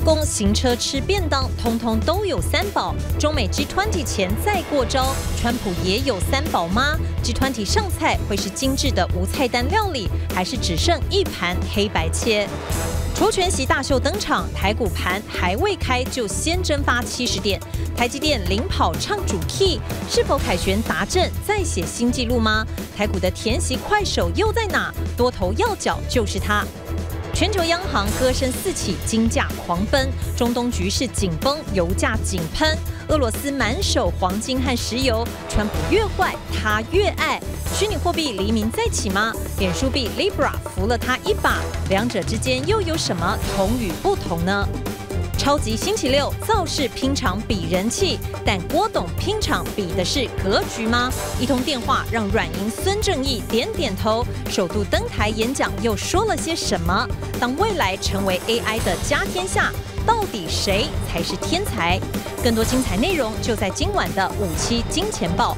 工、行车吃便当，通通都有三宝。中美 G20 前再过招，川普也有三宝吗？G20 上菜会是精致的无菜单料理，还是只剩一盘黑白切？除权席大秀登场，台股盘还未开就先蒸发七十点，台积电领跑唱主 key，是否凯旋达阵再写新纪录吗？台股的填席快手又在哪？多头要角就是它。全球央行歌声四起，金价狂奔；中东局势紧绷，油价井喷；俄罗斯满手黄金和石油，川普越坏他越爱。虚拟货币黎明再起吗？脸书币 Libra 扶了他一把，两者之间又有什么同与不同呢？超级星期六造势拼场比人气，但郭董拼场比的是格局吗？一通电话让软银孙正义点点头，首度登台演讲又说了些什么？当未来成为 AI 的家天下，到底谁才是天才？更多精彩内容就在今晚的五七金钱报。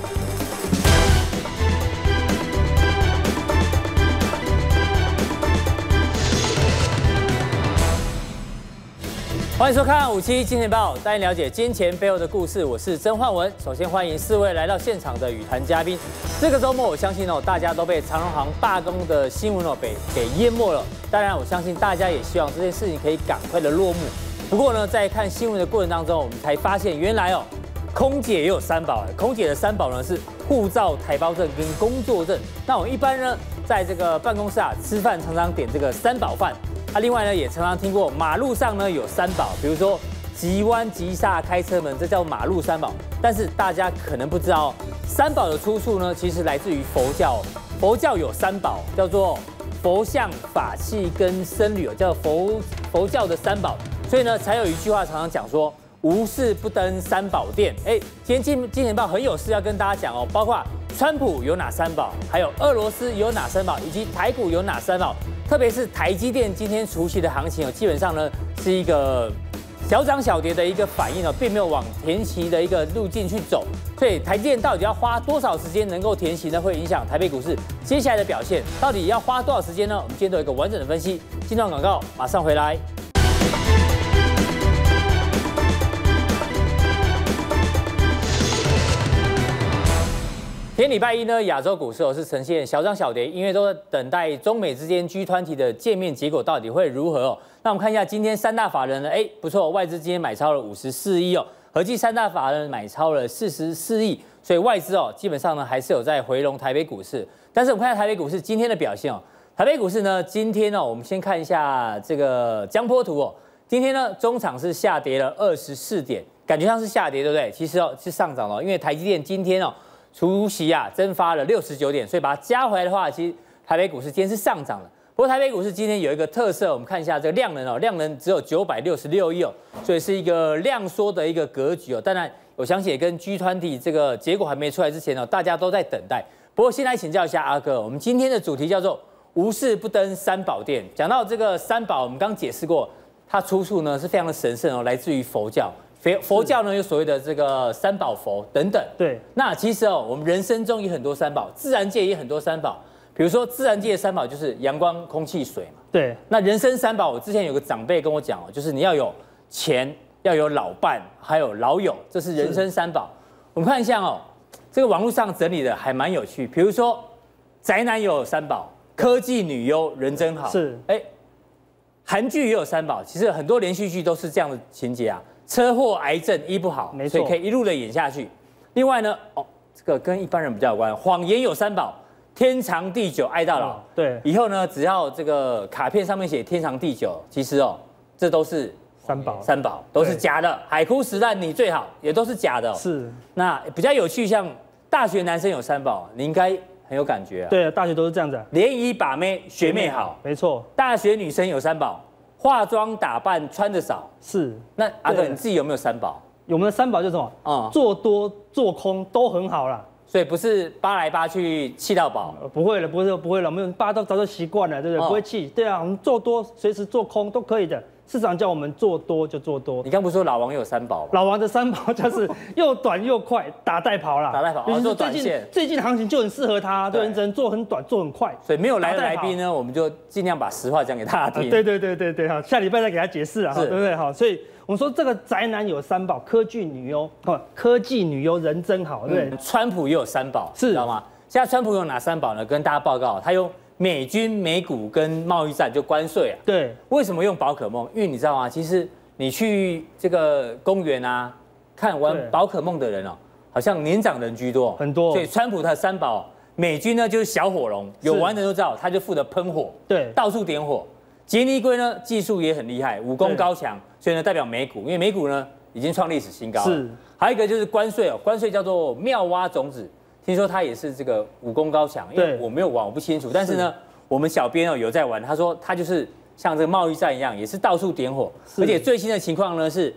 欢迎收看五七金钱报，带你了解金钱背后的故事。我是曾焕文。首先欢迎四位来到现场的与谈嘉宾。这个周末，我相信哦，大家都被长荣航罢工的新闻哦被给淹没了。当然，我相信大家也希望这件事情可以赶快的落幕。不过呢，在看新闻的过程当中，我们才发现原来哦，空姐也有三宝。空姐的三宝呢是护照、台胞证跟工作证。那我一般呢，在这个办公室啊吃饭，常常点这个三宝饭。啊、另外呢，也常常听过马路上呢有三宝，比如说急弯、急刹、开车门，这叫马路三宝。但是大家可能不知道，三宝的出处呢，其实来自于佛教。佛教有三宝，叫做佛像、法器跟僧侣，叫佛佛教的三宝。所以呢，才有一句话常常讲说，无事不登三宝殿。哎，今天金金钱豹很有事要跟大家讲哦，包括川普有哪三宝，还有俄罗斯有哪三宝，以及台股有哪三宝。特别是台积电今天除息的行情哦，基本上呢是一个小涨小跌的一个反应哦，并没有往填息的一个路径去走，所以台积电到底要花多少时间能够填息呢？会影响台北股市接下来的表现。到底要花多少时间呢？我们今天都有一个完整的分析。进段广告，马上回来。今天礼拜一呢，亚洲股市哦是呈现小涨小跌，因为都在等待中美之间 G 团体的见面结果到底会如何哦。那我们看一下今天三大法人呢，哎不错，外资今天买超了五十四亿哦，合计三大法人买超了四十四亿，所以外资哦基本上呢还是有在回笼台北股市。但是我们看一下台北股市今天的表现哦，台北股市呢今天呢我们先看一下这个江波图哦，今天呢中场是下跌了二十四点，感觉上是下跌对不对？其实哦是上涨了，因为台积电今天哦。除息啊，蒸发了六十九点，所以把它加回来的话，其实台北股市今天是上涨了。不过台北股市今天有一个特色，我们看一下这个量能哦，量能只有九百六十六亿哦，所以是一个量缩的一个格局哦。当然，我相信也跟 G 团体这个结果还没出来之前呢，大家都在等待。不过先来请教一下阿哥，我们今天的主题叫做“无事不登三宝殿”。讲到这个三宝，我们刚解释过，它出处呢是非常的神圣哦，来自于佛教。佛佛教呢有所谓的这个三宝佛等等，对。那其实哦，我们人生中有很多三宝，自然界也很多三宝。比如说自然界的三宝就是阳光、空气、水嘛。对。那人生三宝，我之前有个长辈跟我讲哦，就是你要有钱，要有老伴，还有老友，这是人生三宝。我们看一下哦，这个网络上整理的还蛮有趣。比如说宅男也有三宝，科技女优人真好。是。哎，韩剧也有三宝，其实很多连续剧都是这样的情节啊。车祸、癌症医不好，没错，所以可以一路的演下去。另外呢，哦，这个跟一般人比较有关，谎言有三宝，天长地久，爱到老。哦、对，以后呢，只要这个卡片上面写天长地久，其实哦，这都是三宝，三宝都是假的。海枯石烂，你最好也都是假的、哦。是。那比较有趣，像大学男生有三宝，你应该很有感觉啊。对，大学都是这样子、啊，联谊把妹，学妹好，没错。大学女生有三宝。化妆打扮穿的少。是，那阿哥你自己有没有三宝？有没有三宝就是什么？啊、嗯，做多做空都很好啦，所以不是扒来扒去气到饱、嗯，不会了，不会不会了，我们扒都早就习惯了，对不对？嗯、不会气，对啊，我们做多随时做空都可以的，市场叫我们做多就做多。你刚不是说老王有三宝吗？老王的三宝就是 又短又快，打带跑啦。打带跑，哦，做短线。最近的行情就很适合他，对，你只能做很短，做很快。所以没有来的来宾呢，我们就尽量把实话讲给大家听。对对对对对，好，下礼拜再给他解释啊，对不对？好，所以我们说这个宅男有三宝，科技女优，科技女优人真好，对。川普也有三宝，是，知道吗？现在川普有哪三宝呢？跟大家报告，他用美军、美股跟贸易战就关税啊。对，为什么用宝可梦？因为你知道吗？其实你去这个公园啊，看玩宝可梦的人哦，好像年长人居多，很多。所以川普他的三宝，美军呢就是小火龙，有玩的都知道，他就负责喷火，对，到处点火。杰尼龟呢技术也很厉害，武功高强，所以呢代表美股，因为美股呢已经创历史新高。是，还有一个就是关税哦，关税叫做妙蛙种子。听说他也是这个武功高强，因为我没有玩，我不清楚。但是呢，我们小编哦有在玩，他说他就是像这个贸易战一样，也是到处点火。而且最新的情况呢是，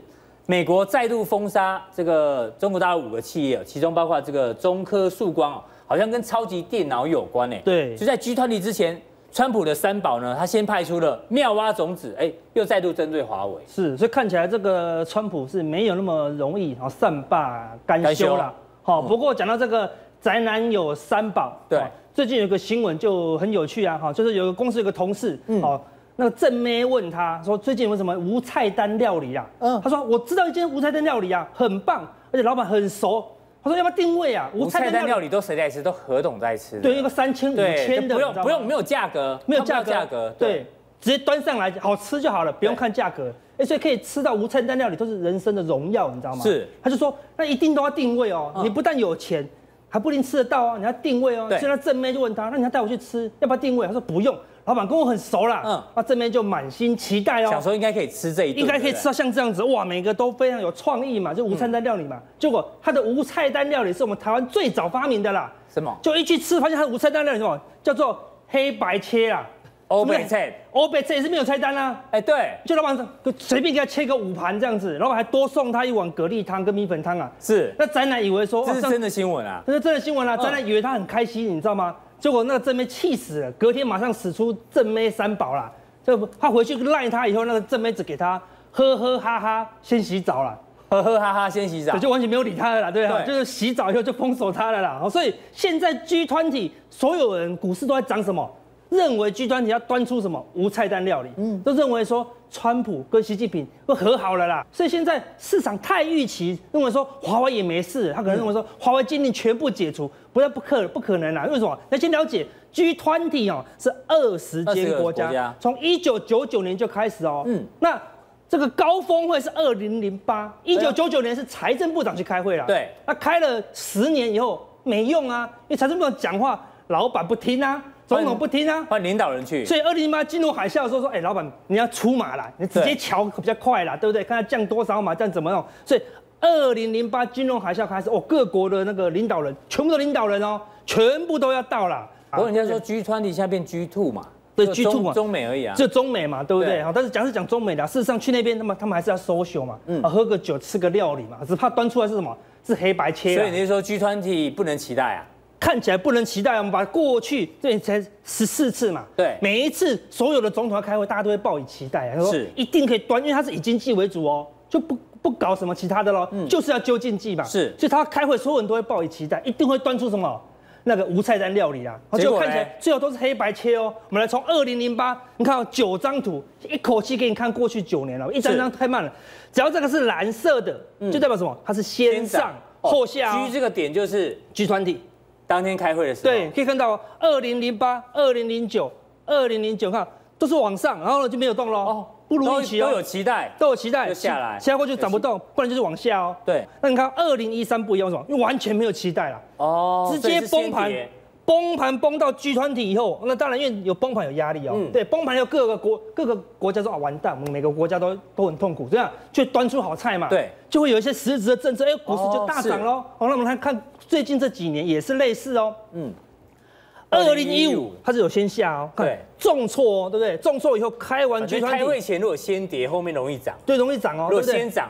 美国再度封杀这个中国大陆五个企业，其中包括这个中科曙光，好像跟超级电脑有关呢。对，就在 G20 之前，川普的三宝呢，他先派出了妙蛙种子，哎，又再度针对华为。是，所以看起来这个川普是没有那么容易啊善罢甘休了。好，不过讲到这个。宅男有三宝，对，最近有个新闻就很有趣啊，哈，就是有个公司有个同事，嗯，哦，那个正妹问他说，最近有什么无菜单料理啊？嗯，他说我知道一间无菜单料理啊，很棒，而且老板很熟。他说要不要定位啊？无菜单料理都谁在吃？都何董在吃。对，一个三千五千的，不用不用，没有价格，没有价格，价格，对，直接端上来好吃就好了，不用看价格。哎，所以可以吃到无菜单料理都是人生的荣耀，你知道吗？是，他就说那一定都要定位哦，你不但有钱。还不一定吃得到啊！你要定位哦。现在正妹就问他，那你要带我去吃，要不要定位？他说不用，老板跟我很熟啦。嗯，那正妹就满心期待哦，小时候应该可以吃这一顿，应该可以吃到像这样子哇，每个都非常有创意嘛，就无菜单料理嘛。结果他的无菜单料理是我们台湾最早发明的啦。什么？就一去吃，发现他的无菜单料理什么？叫做黑白切啦。欧北菜，欧北菜也是没有菜单啊。哎，对，就老板随便给他切个五盘这样子，老板还多送他一碗蛤蜊汤跟米粉汤啊。是，那宅男以为说这是真的新闻啊，这是真的新闻啊。宅男以为他很开心，你知道吗？结果那个正妹气死了，隔天马上使出正妹三宝啦。就他回去赖他以后，那个正妹只给他呵呵哈哈先洗澡了，呵呵哈哈先洗澡，就完全没有理他了啦，对啊，就是洗澡以后就封锁他了啦。所以现在 G 团体所有人股市都在涨什么？认为 G20 要端出什么无菜单料理，嗯，都认为说川普跟习近平会和好了啦，所以现在市场太预期，认为说华为也没事，他可能认为说华为禁令全部解除，不要不可不可能啦，为什么？那先了解 G20 哦，是二十间国家，从一九九九年就开始哦，嗯，那这个高峰会是二零零八，一九九九年是财政部长去开会了，对，那开了十年以后没用啊，因为财政部长讲话老板不听啊。总统不听啊，换领导人去。所以二零零八金融海啸的时候说，哎、欸，老板你要出马了，你直接调比较快啦，对不对？看他降多少嘛，这样怎么弄？所以二零零八金融海啸开始，哦，各国的那个领导人，全部的领导人哦，全部都要到了。不过人家说 G20 现在变 G2 嘛，对 G2 嘛，中美而已啊，就中美嘛，对不对？好，但是讲是讲中美的，事实上去那边，他们他们还是要 social 嘛，嗯，喝个酒，吃个料理嘛，只怕端出来是什么？是黑白切。所以你是说 G20 不能期待啊？看起来不能期待，我们把过去这才十四次嘛，对，每一次所有的总统要开会，大家都会抱以期待啊，他说一定可以端，因为他是以经济为主哦，就不不搞什么其他的喽，嗯，就是要究经济嘛，是，所以他开会，所有人都会抱以期待，一定会端出什么？那个无菜单料理啊，就看起来最后都是黑白切哦。我们来从二零零八，你看九张图，一口气给你看过去九年了，一张张太慢了，只要这个是蓝色的，就代表什么？它是先上后下居这个点就是 G20。当天开会的时候，对，可以看到二零零八、二零零九、二零零九，看都是往上，然后呢就没有动喽。哦，不如预期哦，都有期待，都有期待，就下来，下过就涨不动，不然就是往下哦。对，那你看二零一三不一样，为什么？因为完全没有期待了。哦，直接崩盘，崩盘崩到 G20 以后，那当然因为有崩盘有压力哦。嗯，对，崩盘有各个国各个国家说啊完蛋，我们每个国家都都很痛苦，这样就端出好菜嘛。对，就会有一些实质的政策，哎，股市就大涨喽。好，那我们来看最近这几年也是类似哦。嗯。二零一五，它是有先下哦，对，重挫哦，对不对？重挫以后开完 G 团体开会前如果先跌，后面容易涨，对，容易涨哦。如果先涨，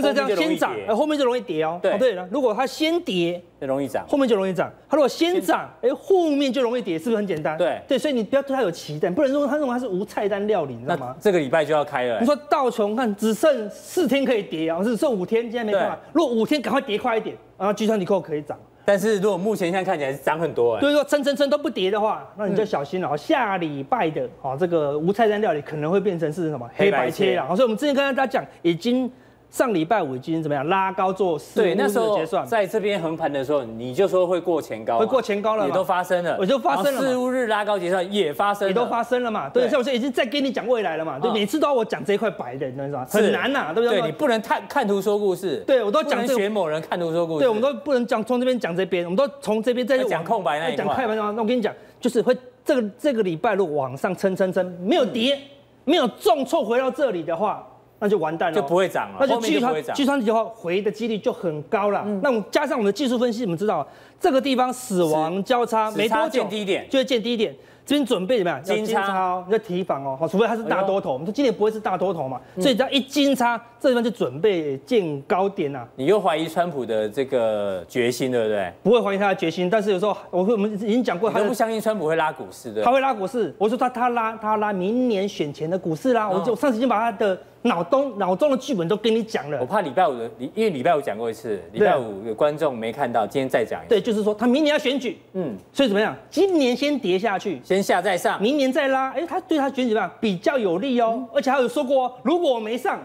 像这样先涨，呃，后面就容易跌哦。对对了，如果它先跌，就容易涨，后面就容易涨。它如果先涨，哎，后面就容易跌，是不是很简单？对对，所以你不要对它有期待，不能说它认为它是无菜单料理，你知道吗？这个礼拜就要开了。你说道琼看只剩四天可以跌啊，只剩五天，现在没办法。如果五天赶快跌快一点，然后集团以后可以涨。但是如果目前现在看起来是涨很多，哎，就是说蹭蹭蹭都不跌的话，那你就小心了。嗯、下礼拜的啊，这个无菜单料理可能会变成是什么黑白切啊。所以我们之前跟大家讲已经。上礼拜五已经怎么样拉高做四日结算？在这边横盘的时候，你就说会过前高，会过前高了，也都发生了，我就发生了。四五日拉高结算也发生了，也都发生了嘛？对，像我说已经在跟你讲未来了嘛？对，每次都要我讲这一块白的，你知道吗？很难呐，对不对？对，你不能看看图说故事。对，我都讲学某人看图说故事。对，我们都不能讲从这边讲这边，我们都从这边再讲空白那一块。讲空白那我跟你讲，就是会这个这个礼拜如果往上撑撑撑，没有跌，没有重挫回到这里的话。那就完蛋了，就不会涨了。那就集团集团体的话回的几率就很高了。嗯、那我们加上我们的技术分析，我们知道这个地方死亡交叉没多久，见低点就会见低点。这边准备怎么样？金叉要提防哦，好，除非它是大多头。我们说今年不会是大多头嘛，所以只要一金叉，这地方就准备见高点呐。你又怀疑川普的这个决心，对不对？不会怀疑他的决心，但是有时候我我们已经讲过，他都不相信川普会拉股市的。他会拉股市，我说他他拉他拉明年选前的股市啦。我就上次已经把他的脑中脑中的剧本都跟你讲了。我怕礼拜五的，因为礼拜五讲过一次，礼拜五有观众没看到，今天再讲一次。对，就是说他明年要选举，嗯，所以怎么样？今年先跌下去，先下再上，明年再拉，哎，他对他选举怎么样？比较有利哦，嗯、而且他有说过，如果我没上，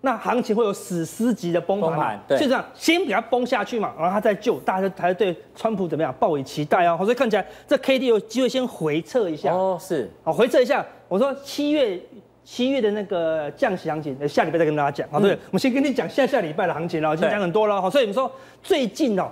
那行情会有史诗级的崩盘。对，就这样，先给他崩下去嘛，然后他再救，大家才对川普怎么样抱以期待哦。所以看起来这 K D 有机会先回撤一下哦，是，好，回撤一下。我说七月七月的那个降息行情，下礼拜再跟大家讲。好，对，我们先跟你讲下下礼拜的行情了，已经讲很多了。好，所以我们说最近哦，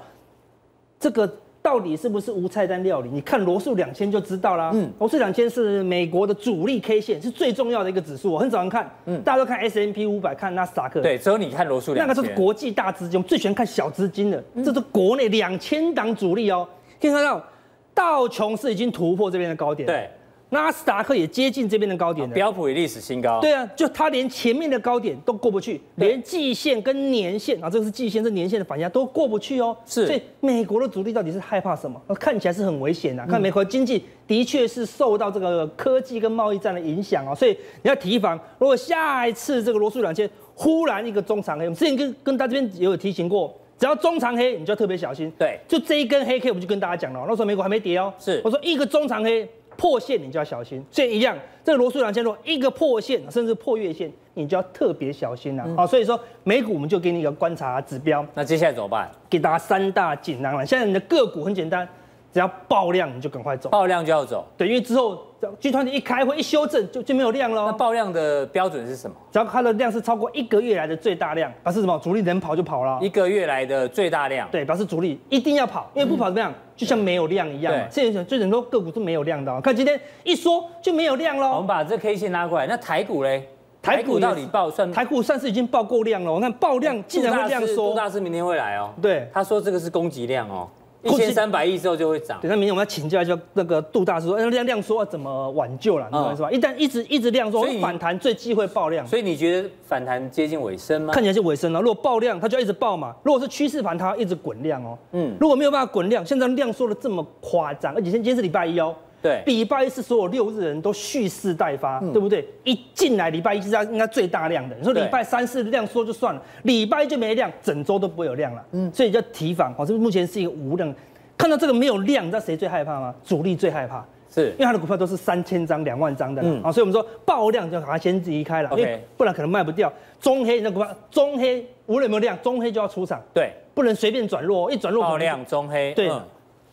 这个。到底是不是无菜单料理？你看罗素两千就知道啦。嗯，罗素两千是美国的主力 K 线，是最重要的一个指数。我很少人看，嗯，大家都看 S&P 五百，看纳斯达克。对，只有你看罗素两千。那个都是国际大资金，我们最喜欢看小资金的。这是国内两千档主力哦。可以看到道琼斯已经突破这边的高点。对。纳斯达克也接近这边的高点了，标普也历史新高。对啊，就它连前面的高点都过不去，连季线跟年线啊，这个是季线，这年线的反压都过不去哦。是，所以美国的主力到底是害怕什么？看起来是很危险啊。看美国经济的确是受到这个科技跟贸易战的影响啊，所以你要提防，如果下一次这个罗素两千忽然一个中长黑，我们之前跟跟大家这边也有提醒过，只要中长黑，你就要特别小心。对，就这一根黑 K，我们就跟大家讲了，那时候美国还没跌哦。是，我说一个中长黑。破线你就要小心，所以一样，这个罗素两千多一个破线，甚至破月线，你就要特别小心了。好、嗯，所以说美股我们就给你一个观察指标。那接下来怎么办？给大家三大锦囊了。现在你的个股很简单，只要爆量你就赶快走，爆量就要走。对，因为之后集团一开会一修正就就没有量了。那爆量的标准是什么？只要它的量是超过一个月来的最大量，表示什么？主力能跑就跑了。一个月来的最大量，对，表示主力一定要跑，因为不跑怎么样？嗯就像没有量一样嘛，现在最很多个股是没有量的喔。看今天一说就没有量喽。我们把这 K 线拉过来，那台股嘞？台股到底爆算？台股算是已经爆够量了。我看爆量竟然会这样说。杜大师明天会来哦。对，他说这个是供给量哦。一千三百亿之后就会涨。等下明天我们要请教一下那个杜大师说，量量缩怎么挽救了？你懂是吧？一旦一直一直量缩，反弹最忌讳爆量。所以你觉得反弹接近尾声吗？看起来是尾声了。如果爆量，它就要一直爆嘛。如果是趋势盘，它要一直滚量哦。嗯。如果没有办法滚量，现在量缩的这么夸张，而且今天是礼拜一哦。对。礼拜一是所有六日人都蓄势待发，对不对？一进来礼拜一是应该最大量的。你说礼拜三四量缩就算了，礼拜一就没量，整周都不会有量了。嗯。所以叫提防哦，这目前是一个无量。看到这个没有量，你知道谁最害怕吗？主力最害怕，是因为他的股票都是三千张、两万张的，嗯，啊，所以我们说爆量就把它先离开了因为不然可能卖不掉。中黑那股票，中黑无论有没有量，中黑就要出场，对，不能随便转弱，一转弱爆量中黑，对，嗯、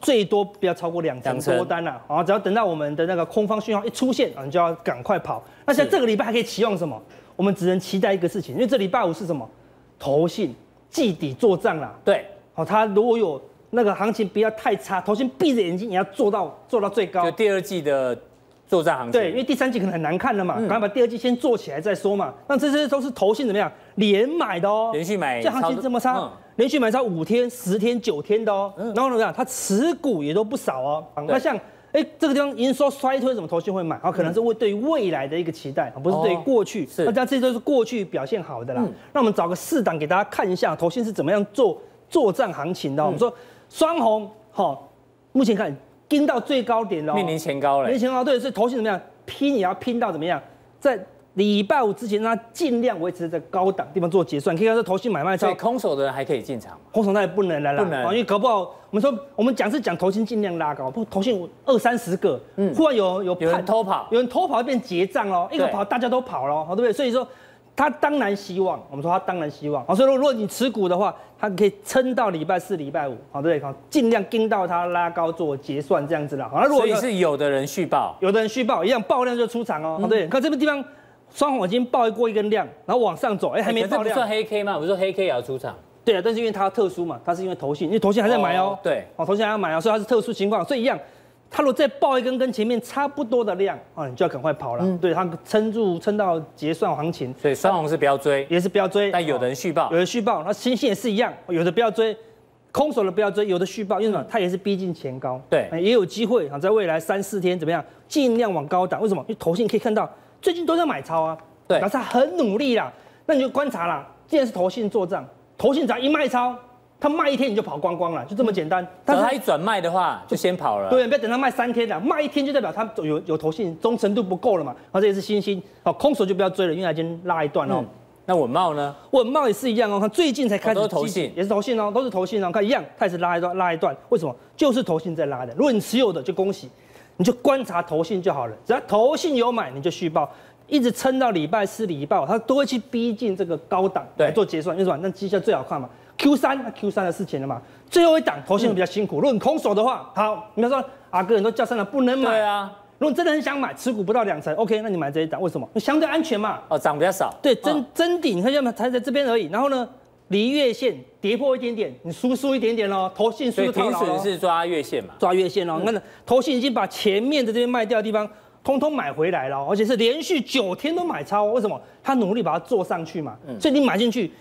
最多不要超过两成多单了，啊，只要等到我们的那个空方讯号一出现，啊，你就要赶快跑。那像这个礼拜还可以期望什么？我们只能期待一个事情，因为这礼拜五是什么？投信季底做账啦，对，好，他如果有。那个行情不要太差，投信闭着眼睛也要做到做到最高。就第二季的作战行情。对，因为第三季可能很难看了嘛，赶快把第二季先做起来再说嘛。那这些都是投信怎么样连买的哦，连续买，这行情这么差，连续买超五天、十天、九天的哦。然后怎么样？它持股也都不少哦。那像哎，这个地方营收衰退，怎么投信会买？啊，可能是为对于未来的一个期待，不是对于过去。是，那这样这都是过去表现好的啦。那我们找个四档给大家看一下，投信是怎么样做作战行情的。我们说双红，好，目前看盯到最高点了，面临前高了。面临前高，对，所以投信怎么样拼也要拼到怎么样，在。礼拜五之前，他尽量维持在高档地方做结算，可以看这投信买卖超。所以空手的人还可以进场，空手那也不能来了，不能，因为搞不好我们说我们讲是讲投信尽量拉高，不投信二三十个，嗯，忽然有有有人偷跑，有人偷跑变结账哦，一个跑大家都跑了，好对不对？所以说他当然希望，我们说他当然希望，好，所以说如果你持股的话，他可以撑到礼拜四、礼拜五，好对不对？好，尽量盯到他拉高做结算这样子啦。好，那如果是有的人续报，有的人续报一样爆量就出场哦，好对，看这个地方。双红已经爆过一根量，然后往上走，哎、欸，还没爆量。不算黑 K 吗？不是说黑 K 也要出场？对啊，但是因为它特殊嘛，它是因为投信，因为投信还在买哦。对，哦，投信还要买哦，所以它是特殊情况，所以一样，它如果再爆一根跟前面差不多的量，啊，你就要赶快跑了。嗯，对，它撑住撑到结算行情。所以双红是不要追，也是不要追。但有的人续抱，有的续报，那新兴也是一样，有的不要追，空手的不要追，有的续报，因为什么？它也是逼近前高。对，也有机会啊，在未来三四天怎么样，尽量往高档。为什么？因为投信可以看到最近都在买超啊。对，表示他很努力啦，那你就观察啦。既然是投信做账，投信只要一卖超，他卖一天你就跑光光了，就这么简单。但是他一转卖的话，就先跑了。对，不要等他卖三天了，卖一天就代表他有有投信忠诚度不够了嘛。而这也是新兴，好，空手就不要追了，因为他已经拉一段了。那稳懋呢？稳懋也是一样哦，他最近才开始。都是投信，也是投信哦，都是投信哦。看一样，他也是拉一段，拉一段。为什么？就是投信在拉的。如果你持有的，就恭喜，你就观察投信就好了。只要投信有买，你就续报。一直撑到礼拜四、礼拜五，它都会去逼近这个高档来做结算，为什么？那绩效最好看嘛。Q 三，那 Q 三的事情了嘛。最后一档投信比较辛苦，如果你空手的话，好，你比如说阿哥，人都叫上了，不能买。对啊。如果你真的很想买，持股不到两成，OK，那你买这一档，为什么？相对安全嘛。哦，涨比较少。对，真真底，你看要么才在这边而已。然后呢，离月线跌破一点点，你输输一点点喽。投信输的太牢。停损是抓月线嘛？抓月线哦。你看，投信已经把前面的这边卖掉的地方。通通买回来了，而且是连续九天都买超，为什么？他努力把它做上去嘛。所以你买进去，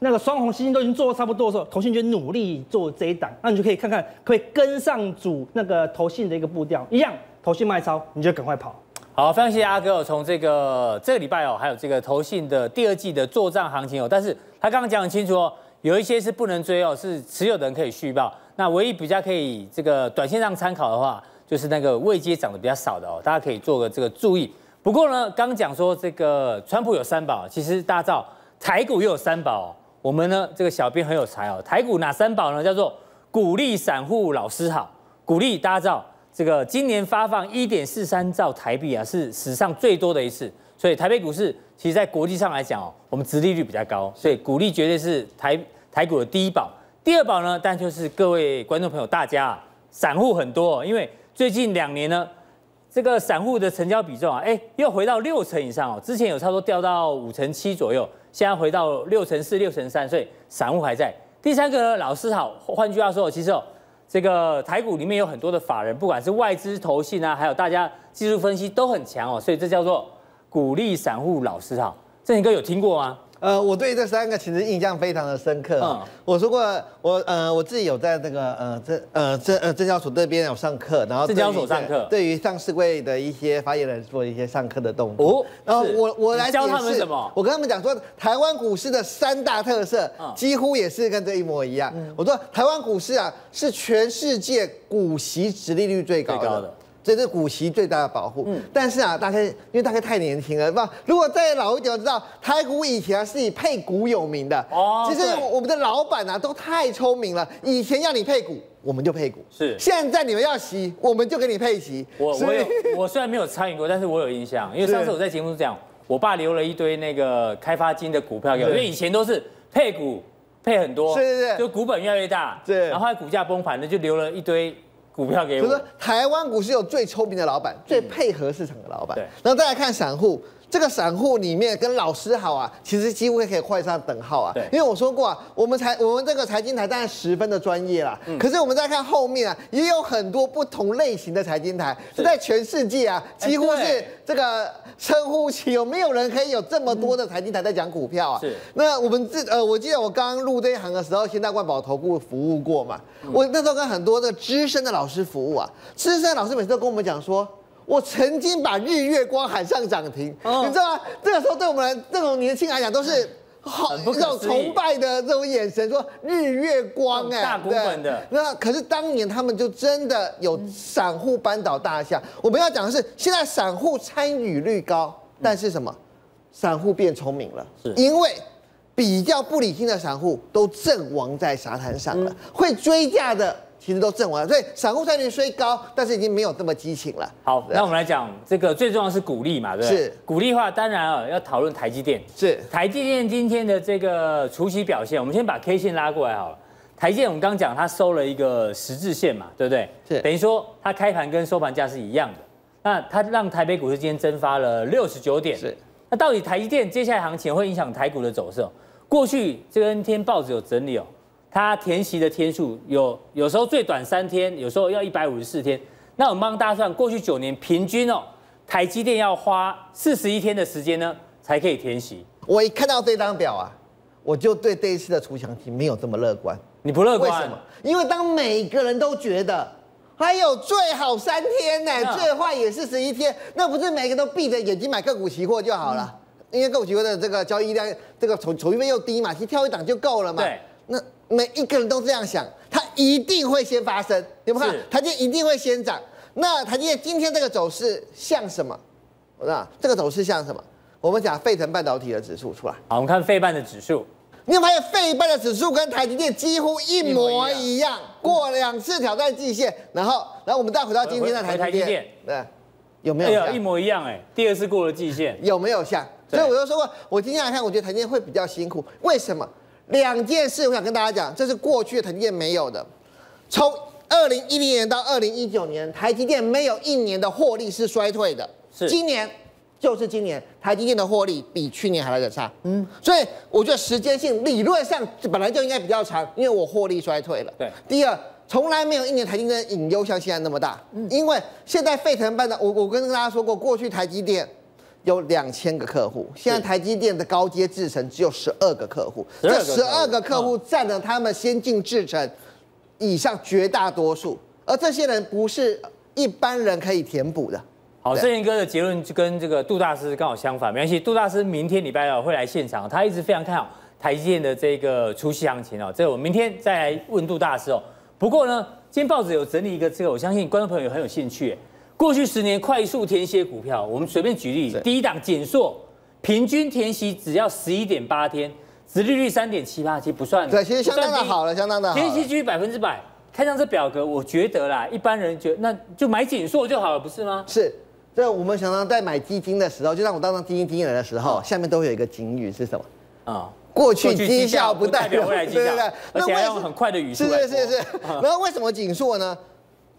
那个双红、星星都已经做的差不多的时候，投信就努力做这一档，那你就可以看看，可以跟上主那个投信的一个步调，一样，投信卖超，你就赶快跑。好，非常谢谢阿哥。从这个这个礼拜哦，还有这个投信的第二季的做账行情哦，但是他刚刚讲很清楚哦，有一些是不能追哦，是持有的人可以续报。那唯一比较可以这个短线上参考的话。就是那个未接涨得比较少的哦，大家可以做个这个注意。不过呢，刚讲说这个川普有三宝，其实大家知道台股又有三宝。我们呢，这个小编很有才哦。台股哪三宝呢？叫做鼓励散户老师好，鼓励大家知道，这个今年发放一点四三兆台币啊，是史上最多的一次。所以台北股市其实在国际上来讲哦，我们殖利率比较高，所以股利绝对是台台股的第一宝。第二宝呢，但就是各位观众朋友大家啊，散户很多，因为最近两年呢，这个散户的成交比重啊，哎，又回到六成以上哦。之前有差不多掉到五成七左右，现在回到六成四、六成三，所以散户还在。第三个呢，老师好，换句话说，其实哦，这个台股里面有很多的法人，不管是外资、投信啊，还有大家技术分析都很强哦，所以这叫做股利散户老师哈。正廷哥有听过吗？呃，我对这三个其实印象非常的深刻。嗯，我说过，我呃我自己有在那个呃这呃这呃证交所这边有上课，然后证交所上课，对于上市会的一些发言人做一些上课的动作。哦，然后我我来教他们什么？我跟他们讲说，台湾股市的三大特色，几乎也是跟这一模一样。我说台湾股市啊，是全世界股息殖利率最高的。这是股息最大的保护，嗯，但是啊，大概因为大概太年轻了，不，如果再老一点，我知道台股以前啊是以配股有名的哦。其实我们的老板啊都太聪明了，以前要你配股，我们就配股，是。现在你们要息，我们就给你配息。我我有，我虽然没有参与过，但是我有印象，因为上次我在节目是讲，我爸留了一堆那个开发金的股票给我，因为以前都是配股配很多，是是是，就股本越来越大，对，然后后来股价崩盘了，就留了一堆。股票给我，就是台湾股市有最聪明的老板，最配合市场的老板。对，然后再来看散户，这个散户里面跟老师好啊，其实几乎可以画上等号啊。对，因为我说过啊，我们财我们这个财经台当然十分的专业啦。嗯。可是我们再看后面啊，也有很多不同类型的财经台，是在全世界啊，几乎是这个称呼起有没有人可以有这么多的财经台在讲股票啊？是。那我们这呃，我记得我刚刚入这一行的时候，现在万宝投顾服务过嘛。嗯。我那时候跟很多的资深的老师服务啊，资深的老师每次都跟我们讲说。我曾经把日月光喊上涨停，哦、你知道吗？这个时候对我们来这种年轻来讲都是好这种崇拜的这种眼神，说日月光哎，大股本的。那可是当年他们就真的有散户扳倒大象。我们要讲的是，现在散户参与率高，但是什么？散户变聪明了，是因为比较不理性的散户都阵亡在沙滩上了，会追价的。其实都挣完了，所以散户参与虽高，但是已经没有这么激情了。好，那我们来讲这个最重要的是鼓励嘛，对不对？是股利的话，当然啊要讨论台积电。是台积电今天的这个除息表现，我们先把 K 线拉过来好了。台积电我们刚刚讲它收了一个十字线嘛，对不对？是等于说它开盘跟收盘价是一样的。那它让台北股市今天蒸发了六十九点。是那到底台积电接下来行情会影响台股的走势？过去这个 N 天报纸有整理哦。它填息的天数有有时候最短三天，有时候要一百五十四天。那我们帮大家算，过去九年平均哦，台积电要花四十一天的时间呢，才可以填息。我一看到这张表啊，我就对这一次的除息行情没有这么乐观。你不乐观？为什么？因为当每个人都觉得还有最好三天呢，最坏也是十一天，那不是每个人都闭着眼睛买个股期货就好了？嗯、因为个股期货的这个交易量，这个手手续费又低嘛，其实跳一档就够了嘛。对，那。每一个人都这样想，它一定会先发生，有没有看？台积电一定会先涨。那台积电今天这个走势像什么？我知道这个走势像什么？我们讲费城半导体的指数出来。好，我们看费半的指数。你有没有发现费半的指数跟台积电几乎一模一样？一样过两次挑战季线，然后，然后我们再回到今天的台积电，对，有没有像？一模一样哎，第二次过了季线，有没有像？所以我就说过，我今天来看，我觉得台积电会比较辛苦，为什么？两件事，我想跟大家讲，这是过去的台积电没有的。从二零一零年到二零一九年，台积电没有一年的获利是衰退的。是，今年就是今年，台积电的获利比去年还来得差。嗯，所以我觉得时间性理论上本来就应该比较长，因为我获利衰退了。对。第二，从来没有一年台积电隐忧像现在那么大。嗯。因为现在沸腾半导，我我跟大家说过，过去台积电。有两千个客户，现在台积电的高阶制程只有十二个客户，这十二个客户占了他们先进制程以上绝大多数，而这些人不是一般人可以填补的。好，正言哥的结论就跟这个杜大师刚好相反，没关系，杜大师明天礼拜二会来现场，他一直非常看好台积电的这个除息行情哦，这个我明天再来问杜大师哦。不过呢，今天报纸有整理一个这个，我相信观众朋友很有兴趣。过去十年快速填息股票，我们随便举例，第一档减硕，平均填息只要十一点八天，殖利率三点七八，其实不算对，其实相当的好了，相当的好。填息几率百分之百，看上这表格，我觉得啦，一般人觉得那就买紧硕就好了，不是吗？是，这我们常常在买基金的时候，就像我当当基金经理人的时候，下面都会有一个警语是什么？啊，过去绩效不代表未来绩效，对对对，而且还用很快的语速。是是是是，然后为什么紧缩呢？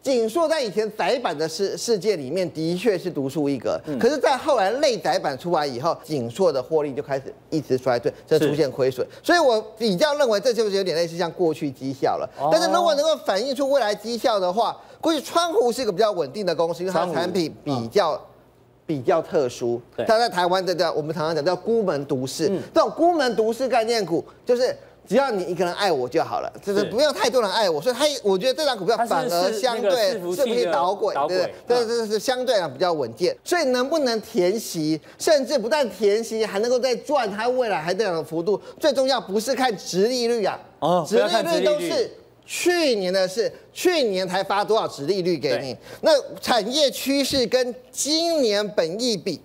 景硕在以前窄版的世世界里面的确是独树一格，嗯、可是，在后来内窄版出来以后，锦硕的获利就开始一直衰退，这出现亏损。所以我比较认为这就是有点类似像过去绩效了。哦、但是如果能够反映出未来绩效的话，估计川湖是一个比较稳定的公司，因为它的产品比较、哦、比较特殊。它在台湾的叫我们常常讲叫孤门独市，嗯、这种孤门独市概念股就是。只要你一个人爱我就好了，就是不用太多人爱我，所以他我觉得这张股票反而相对是不是导轨，对对？这这是相对啊比较稳健。所以能不能填息，甚至不但填息，还能够再赚它未来还这样的幅度，最重要不是看值利率啊，哦，殖利率都是去年的事，去年才发多少值利率给你，那产业趋势跟今年本益比，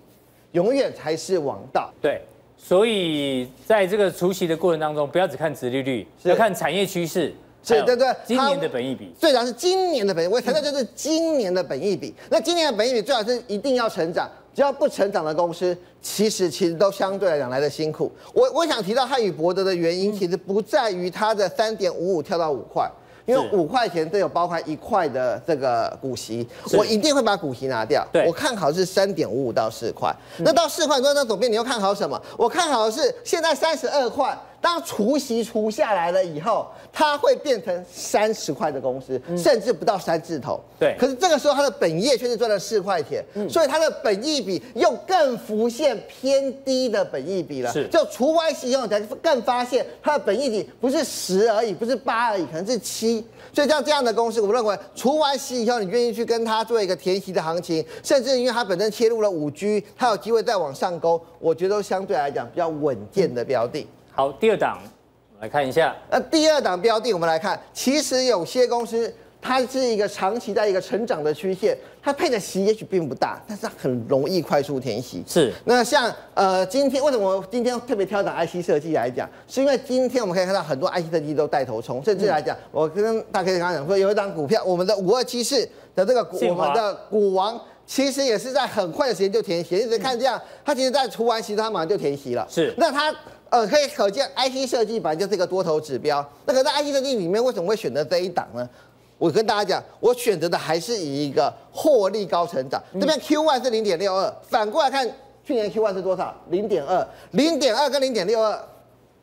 永远才是王道，对。所以在这个除夕的过程当中，不要只看殖利率，要看产业趋势。是，对对。今年的本益比，最主要是今年的本益，我强调就是今年的本益比。嗯、那今年的本益比最好是一定要成长，只要不成长的公司，其实其实都相对来讲来的辛苦。我我想提到汉语博德的原因，其实不在于它的三点五五跳到五块，因为五块钱都有包含一块的这个股息，我一定会把股息拿掉。对，我看好是三点五五到四块。那到四块，你说那总编你又看好什么？我看好的是现在三十二块。当除息除下来了以后，它会变成三十块的公司，甚至不到三字头。对。可是这个时候，它的本业却是赚了四块钱，所以它的本益比又更浮现偏低的本益比了。是。就除完息以后，才更发现它的本益比不是十而已，不是八而已，可能是七。所以像这样的公司，我认为除完息以后，你愿意去跟它做一个填息的行情，甚至因为它本身切入了五 G，它有机会再往上勾，我觉得都相对来讲比较稳健的标的。好，第二档来看一下。那第二档标的，我们来看，其实有些公司它是一个长期在一个成长的曲线，它配的息也许并不大，但是它很容易快速填息。是。那像呃，今天为什么我今天特别挑档 IC 设计来讲？是因为今天我们可以看到很多 IC 设计都带头冲，甚至来讲，我跟大家刚刚讲说，有一档股票，我们的五二七四的这个股我们的股王，其实也是在很快的时间就填息。一直看这样，它其实在除完息，它马上就填息了。是。那它。呃，可以可见，IC 设计本来就是一个多头指标。那可是 IC 设计里面，为什么会选择这一档呢？我跟大家讲，我选择的还是以一个获利高成长。这边 Q1 是零点六二，反过来看，去年 Q1 是多少？零点二，零点二跟零点六二，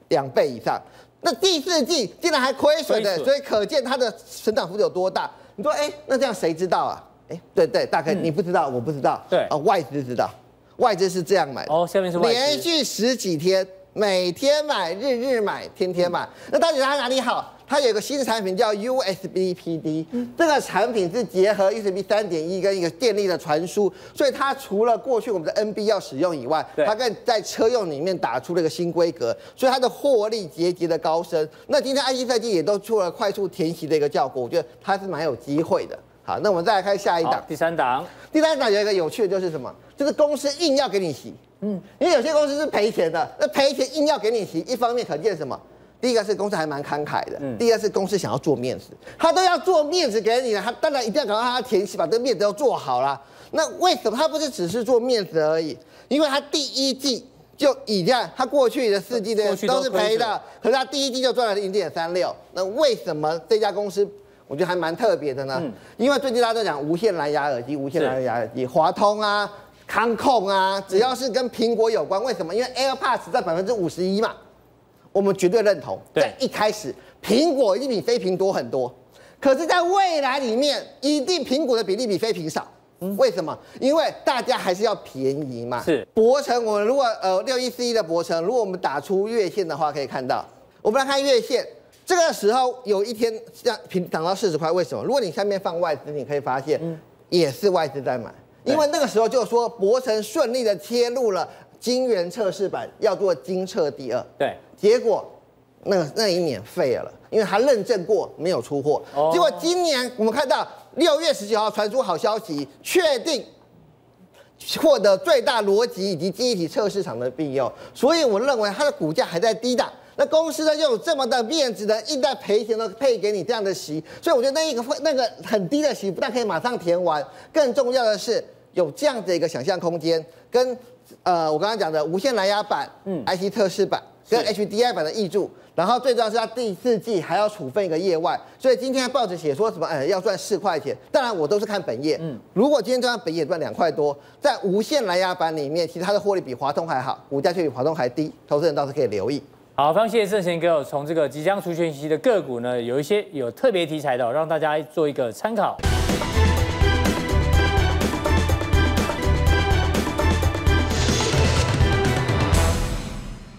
两倍以上。那第四季竟然还亏损的，所以可见它的成长幅度有多大。你说，哎，那这样谁知道啊？哎，对对，大概你不知道，我不知道。对啊，外资知道，外资是这样买的。哦，下面是外资。连续十几天。每天买，日日买，天天买。那到底它哪里好？它有一个新产品叫 USB PD，这个产品是结合 USB 三点一跟一个电力的传输，所以它除了过去我们的 NB 要使用以外，它更在车用里面打出了一个新规格，所以它的获利节节的高升。那今天 IC 设计也都出了快速填息的一个效果，我觉得它是蛮有机会的。好，那我们再来看下一档，第三档。第三档有一个有趣的就是什么？就是公司硬要给你息。嗯，因为有些公司是赔钱的，那赔钱硬要给你息，一方面可见什么？第一个是公司还蛮慷慨的，嗯，第二是公司想要做面子，他都要做面子给你了，他当然一定要赶快让他填息，把这个面子都做好了。那为什么他不是只是做面子而已？因为他第一季就已经，他过去的四季的都是赔的，可是他第一季就赚了零点三六。那为什么这家公司我觉得还蛮特别的呢？嗯，因为最近大家都讲无线蓝牙耳机，无线蓝牙耳机，华通啊。康控啊，只要是跟苹果有关，为什么？因为 AirPods 在百分之五十一嘛，我们绝对认同。在一开始，苹果一定比非苹多很多，可是，在未来里面，一定苹果的比例比非苹少。为什么？因为大家还是要便宜嘛。是。博成，我们如果呃六一四一的博成，如果我们打出月线的话，可以看到，我们来看月线，这个时候有一天像平涨到四十块，为什么？如果你下面放外资，你可以发现，也是外资在买。因为那个时候就说博成顺利的切入了晶圆测试版，要做晶测第二。对，结果那那一年废了，因为他认证过没有出货。结果今年我们看到六月十九号传出好消息，确定获得最大逻辑以及记忆体测试场的必要，所以我认为它的股价还在低档。那公司呢又有这么的面子的，一旦赔钱都配给你这样的息，所以我觉得那一个那个很低的息不但可以马上填完，更重要的是。有这样的一个想象空间，跟呃我刚刚讲的无线蓝牙版、嗯，IC 测试版跟 HDI 版的挹注，然后最重要是它第四季还要处分一个业外，所以今天报纸写说什么，哎，要赚四块钱，当然我都是看本业，嗯，如果今天赚本业赚两块多，在无线蓝牙版里面，其实它的获利比华通还好，股价却比华通还低，投资人倒是可以留意。好，非常谢谢盛贤给我从这个即将除权息的个股呢，有一些有特别题材的，让大家做一个参考。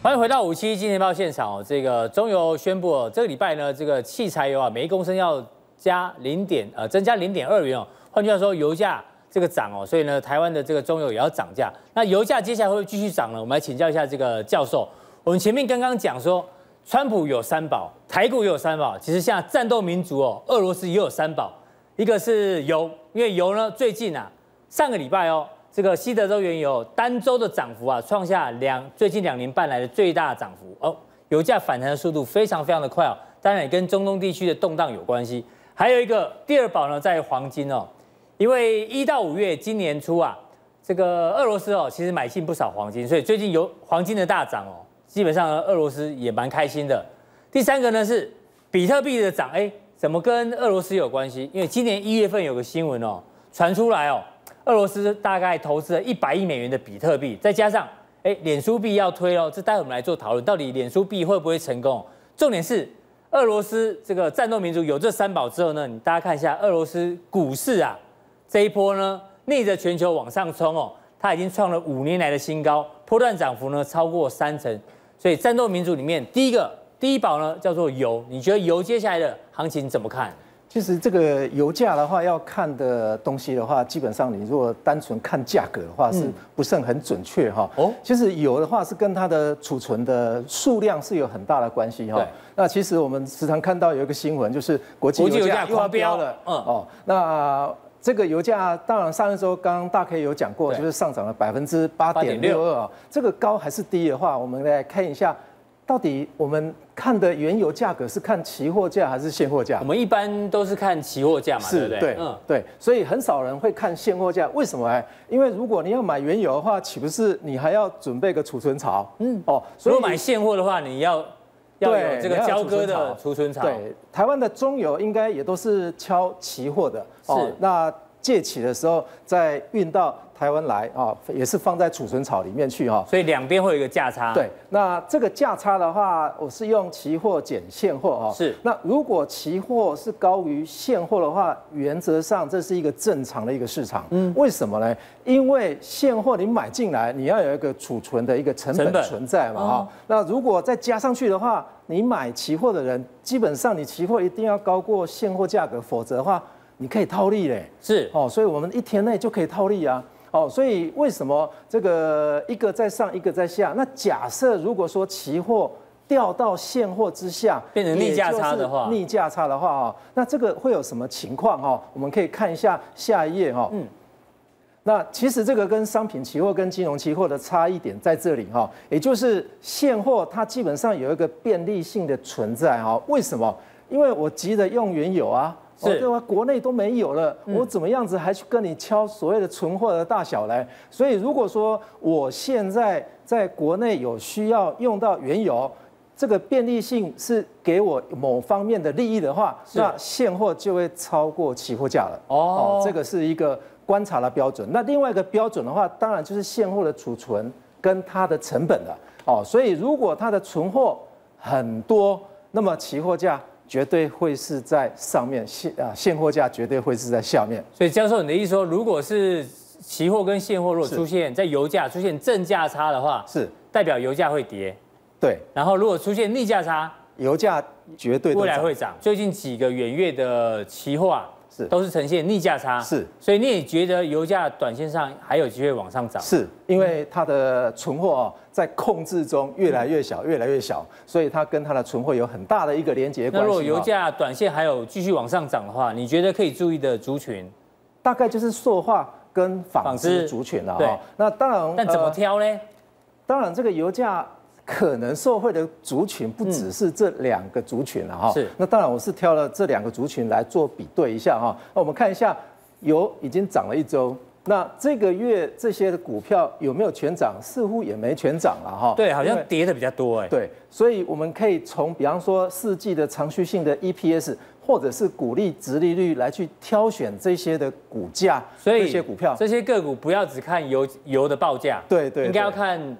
欢迎回到五七金钱报现场哦。这个中油宣布哦，这个礼拜呢，这个汽柴油啊，每一公升要加零点呃，增加零点二元哦。换句话说，油价这个涨哦，所以呢，台湾的这个中油也要涨价。那油价接下来会不会继续涨呢？我们来请教一下这个教授。我们前面刚刚讲说，川普有三宝，台股也有三宝。其实像战斗民族哦，俄罗斯也有三宝，一个是油，因为油呢最近啊，上个礼拜哦。这个西德州原油单周的涨幅啊，创下两最近两年半来的最大涨幅哦。油价反弹的速度非常非常的快哦，当然也跟中东地区的动荡有关系。还有一个第二宝呢，在黄金哦，因为一到五月今年初啊，这个俄罗斯哦，其实买进不少黄金，所以最近有黄金的大涨哦，基本上呢，俄罗斯也蛮开心的。第三个呢是比特币的涨，哎，怎么跟俄罗斯有关系？因为今年一月份有个新闻哦，传出来哦，俄罗斯大概投资了一百亿美元的比特币，再加上哎，脸书币要推哦，这待会我们来做讨论，到底脸书币会不会成功？重点是俄罗斯这个战斗民族有这三宝之后呢，你大家看一下俄罗斯股市啊，这一波呢逆着全球往上冲哦，它已经创了五年来的新高，波段涨幅呢超过三成，所以战斗民族里面第一个。第一宝呢叫做油，你觉得油接下来的行情怎么看？其实这个油价的话，要看的东西的话，基本上你如果单纯看价格的话，是不是很准确哈？哦，其实油的话是跟它的储存的数量是有很大的关系哈。那其实我们时常看到有一个新闻，就是国际油价又飙了。嗯哦，那这个油价当然上一周刚刚大 K 有讲过，就是上涨了百分之八点六二啊。这个高还是低的话，我们来看一下。到底我们看的原油价格是看期货价还是现货价？我们一般都是看期货价嘛，是对不对？对，嗯，对，所以很少人会看现货价。为什么呢？因为如果你要买原油的话，岂不是你还要准备个储存槽？嗯，哦，所以如果买现货的话，你要要有这个交割的储存槽。对，台湾的中油应该也都是敲期货的。是，那借起的时候再运到。台湾来啊，也是放在储存槽里面去哈，所以两边会有一个价差。对，那这个价差的话，我是用期货减现货哈。是，那如果期货是高于现货的话，原则上这是一个正常的一个市场。嗯，为什么呢？因为现货你买进来，你要有一个储存的一个成本存在嘛哈。那如果再加上去的话，你买期货的人，基本上你期货一定要高过现货价格，否则的话你可以套利嘞。是哦，所以我们一天内就可以套利啊。哦，所以为什么这个一个在上，一个在下？那假设如果说期货掉到现货之下，变成逆价差的话，逆价差的话啊，那这个会有什么情况哈？我们可以看一下下一页哈。嗯。那其实这个跟商品期货跟金融期货的差异点在这里哈，也就是现货它基本上有一个便利性的存在哈。为什么？因为我急着用原油啊。是、哦，对吧？国内都没有了，我怎么样子还去跟你敲所谓的存货的大小来？所以如果说我现在在国内有需要用到原油，这个便利性是给我某方面的利益的话，那现货就会超过期货价了。哦，这个是一个观察的标准。那另外一个标准的话，当然就是现货的储存跟它的成本了。哦，所以如果它的存货很多，那么期货价。绝对会是在上面，现啊现货价绝对会是在下面。所以教授，你的意思说，如果是期货跟现货如果出现在油价出现正价差的话，是代表油价会跌。对。然后如果出现逆价差，油价绝对未来会涨。最近几个远月的期货啊。是，都是呈现逆价差，是，所以你也觉得油价短线上还有机会往上涨？是，因为它的存货哦，在控制中越来越小，越来越小，所以它跟它的存货有很大的一个连接关系。那如果油价短线还有继续往上涨的话，你觉得可以注意的族群，大概就是塑化跟纺织族群了哈。对，那当然，但怎么挑呢？呃，当然，这个油价。可能受惠的族群不只是这两个族群了哈。是。那当然，我是挑了这两个族群来做比对一下哈。那我们看一下，油已经涨了一周，那这个月这些的股票有没有全涨？似乎也没全涨了哈。对，好像跌的比较多哎。对，所以我们可以从比方说四季的长续性的 EPS，或者是股利殖利率来去挑选这些的股价，所以这些股票这些个股不要只看油油的报价，对对，应该要看。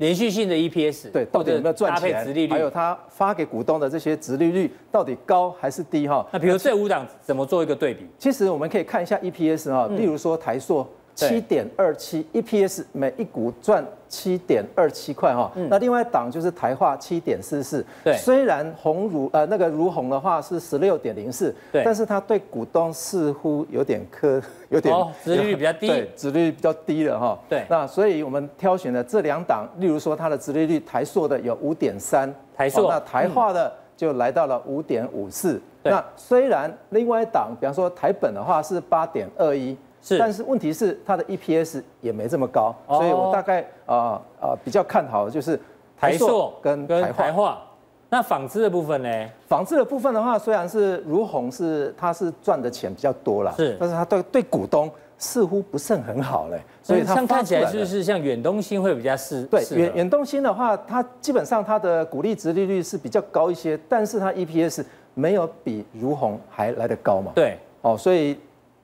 连续性的 EPS 对，到底有没有赚钱？还有它发给股东的这些值利率到底高还是低？哈，那比如这五档怎么做一个对比？其实我们可以看一下 EPS 哈，例如说台塑。七点二七 EPS 每一股赚七点二七块哈，那另外一档就是台化七点四四，对，虽然鸿儒呃那个如鸿的话是十六点零四，对，但是它对股东似乎有点苛，有点哦，殖利率比较低，对，殖利率比较低了哈，对，那所以我们挑选的这两档，例如说它的殖利率台硕的有五点三，台塑，那台化的就来到了五点五四，那虽然另外一档，比方说台本的话是八点二一。是，但是问题是它的 EPS 也没这么高，哦、所以我大概啊啊比较看好的就是台塑跟台化。台化那纺织的部分呢？纺织的部分的话，虽然是如虹是它是赚的钱比较多了，是，但是它对对股东似乎不是很好嘞，所以它像看起来就是像远东新会比较适对远远东新的话，它基本上它的股利值利率是比较高一些，但是它 EPS。没有比如虹还来得高嘛？对，哦，所以